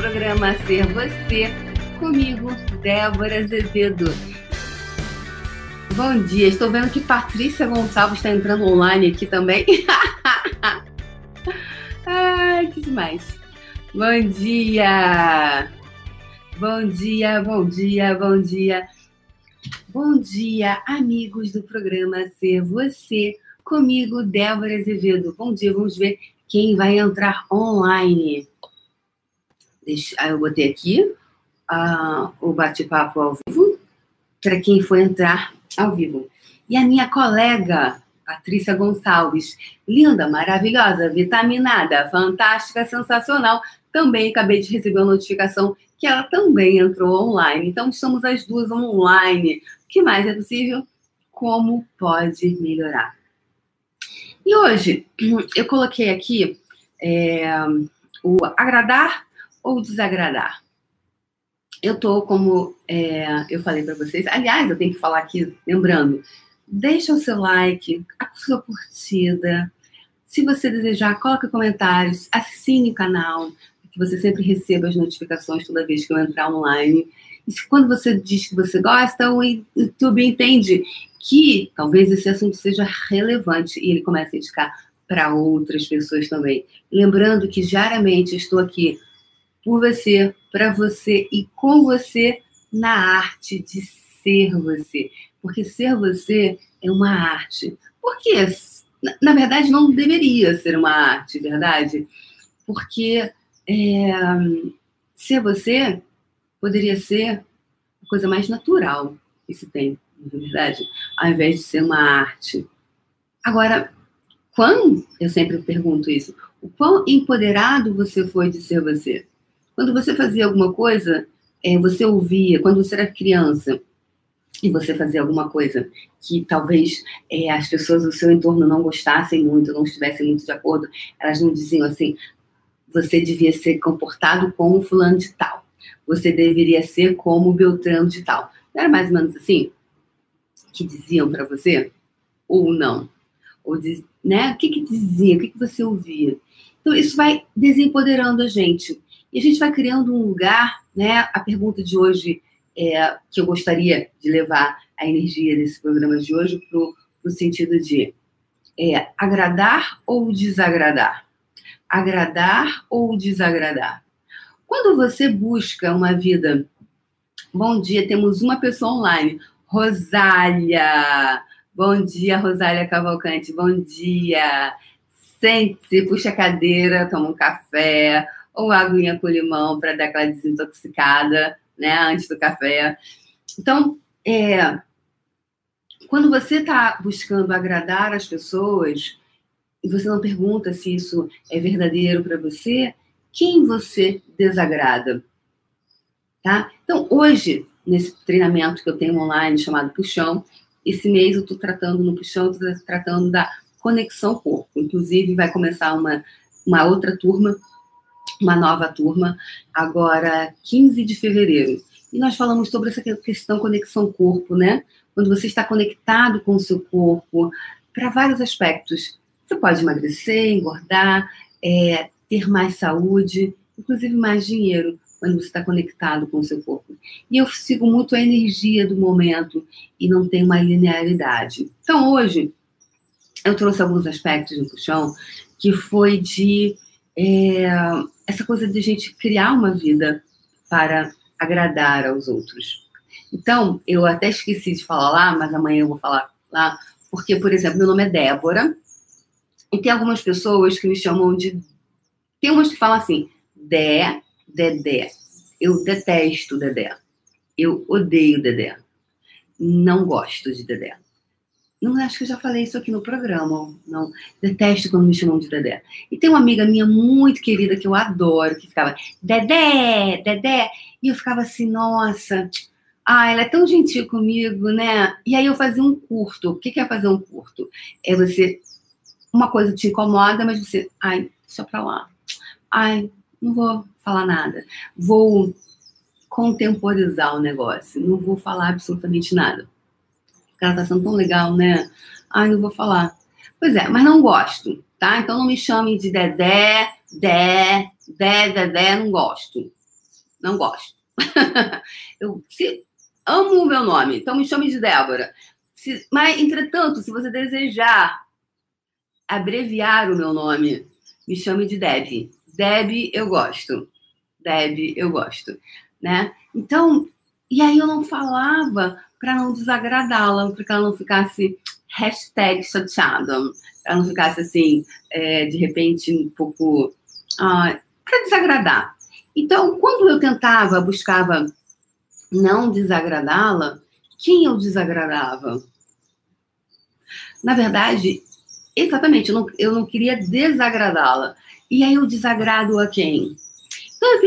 programa Ser Você, comigo, Débora Azevedo. Bom dia, estou vendo que Patrícia Gonçalves está entrando online aqui também. Ai, que demais. Bom dia! Bom dia, bom dia, bom dia. Bom dia, amigos do programa Ser Você, comigo, Débora Azevedo. Bom dia, vamos ver quem vai entrar online. Eu botei aqui uh, o bate-papo ao vivo para quem for entrar ao vivo. E a minha colega, Patrícia Gonçalves, linda, maravilhosa, vitaminada, fantástica, sensacional. Também acabei de receber uma notificação que ela também entrou online. Então, estamos as duas online. O que mais é possível? Como pode melhorar? E hoje, eu coloquei aqui é, o agradar ou desagradar? Eu tô como é, eu falei para vocês. Aliás, eu tenho que falar aqui, lembrando, deixa o seu like, a sua curtida. Se você desejar, coloque comentários, assine o canal, que você sempre receba as notificações toda vez que eu entrar online. E se, quando você diz que você gosta, o YouTube entende que talvez esse assunto seja relevante e ele começa a indicar para outras pessoas também. Lembrando que diariamente estou aqui por você, para você e com você na arte de ser você. Porque ser você é uma arte. Por quê? Na verdade, não deveria ser uma arte, verdade? Porque é, ser você poderia ser a coisa mais natural que se tem, na verdade, ao invés de ser uma arte. Agora, quando, eu sempre pergunto isso, o quão empoderado você foi de ser você? Quando você fazia alguma coisa, é, você ouvia, quando você era criança, e você fazia alguma coisa que talvez é, as pessoas do seu entorno não gostassem muito, não estivessem muito de acordo, elas não diziam assim, você devia ser comportado como fulano de tal, você deveria ser como Beltrano de tal. Não era mais ou menos assim que diziam para você? Ou não? Ou diz, né? O que, que dizia? O que, que você ouvia? Então, isso vai desempoderando a gente. E a gente vai criando um lugar, né? A pergunta de hoje, é, que eu gostaria de levar a energia desse programa de hoje para o sentido de é, agradar ou desagradar? Agradar ou desagradar? Quando você busca uma vida. Bom dia, temos uma pessoa online. Rosália. Bom dia, Rosália Cavalcante. Bom dia. Sente-se, puxa a cadeira, toma um café ou aguinha com limão para dar aquela desintoxicada, né, antes do café. Então, é, quando você está buscando agradar as pessoas e você não pergunta se isso é verdadeiro para você, quem você desagrada? Tá? Então, hoje, nesse treinamento que eu tenho online chamado Puxão, esse mês eu estou tratando no Puxão, estou tratando da conexão corpo. Inclusive, vai começar uma, uma outra turma uma nova turma, agora 15 de fevereiro. E nós falamos sobre essa questão conexão corpo, né? Quando você está conectado com o seu corpo, para vários aspectos. Você pode emagrecer, engordar, é, ter mais saúde, inclusive mais dinheiro, quando você está conectado com o seu corpo. E eu sigo muito a energia do momento e não tem uma linearidade. Então, hoje, eu trouxe alguns aspectos no puxão que foi de é, essa coisa de a gente criar uma vida para agradar aos outros. Então, eu até esqueci de falar lá, mas amanhã eu vou falar lá, porque, por exemplo, meu nome é Débora, e tem algumas pessoas que me chamam de. Tem umas que falam assim, Dé, Dedé. Eu detesto Dedé. Eu odeio Dedé. Não gosto de Dedé. Não acho que eu já falei isso aqui no programa. Não, detesto quando me chamam de Dedé. E tem uma amiga minha muito querida que eu adoro, que ficava Dedé, Dedé. E eu ficava assim, nossa, ah, ela é tão gentil comigo, né? E aí eu fazia um curto. O que é fazer um curto? É você. Uma coisa te incomoda, mas você. Ai, só pra lá. Ai, não vou falar nada. Vou contemporizar o negócio. Não vou falar absolutamente nada ela tá sendo tão legal, né? Ai, não vou falar. Pois é, mas não gosto, tá? Então não me chame de Dedé, Dé, Dé, Dedé, não gosto. não gosto. eu se, amo o meu nome, então me chame de Débora. Se, mas, entretanto, se você desejar abreviar o meu nome, me chame de Deb. Deb, eu gosto. Deb, eu gosto. Né? Então, e aí eu não falava para não desagradá-la, para que ela não ficasse hashtag chateada, para não ficasse assim, é, de repente, um pouco. Ah, para desagradar. Então, quando eu tentava, buscava não desagradá-la, quem eu desagradava? Na verdade, exatamente, eu não, eu não queria desagradá-la. E aí eu desagrado a quem? Então eu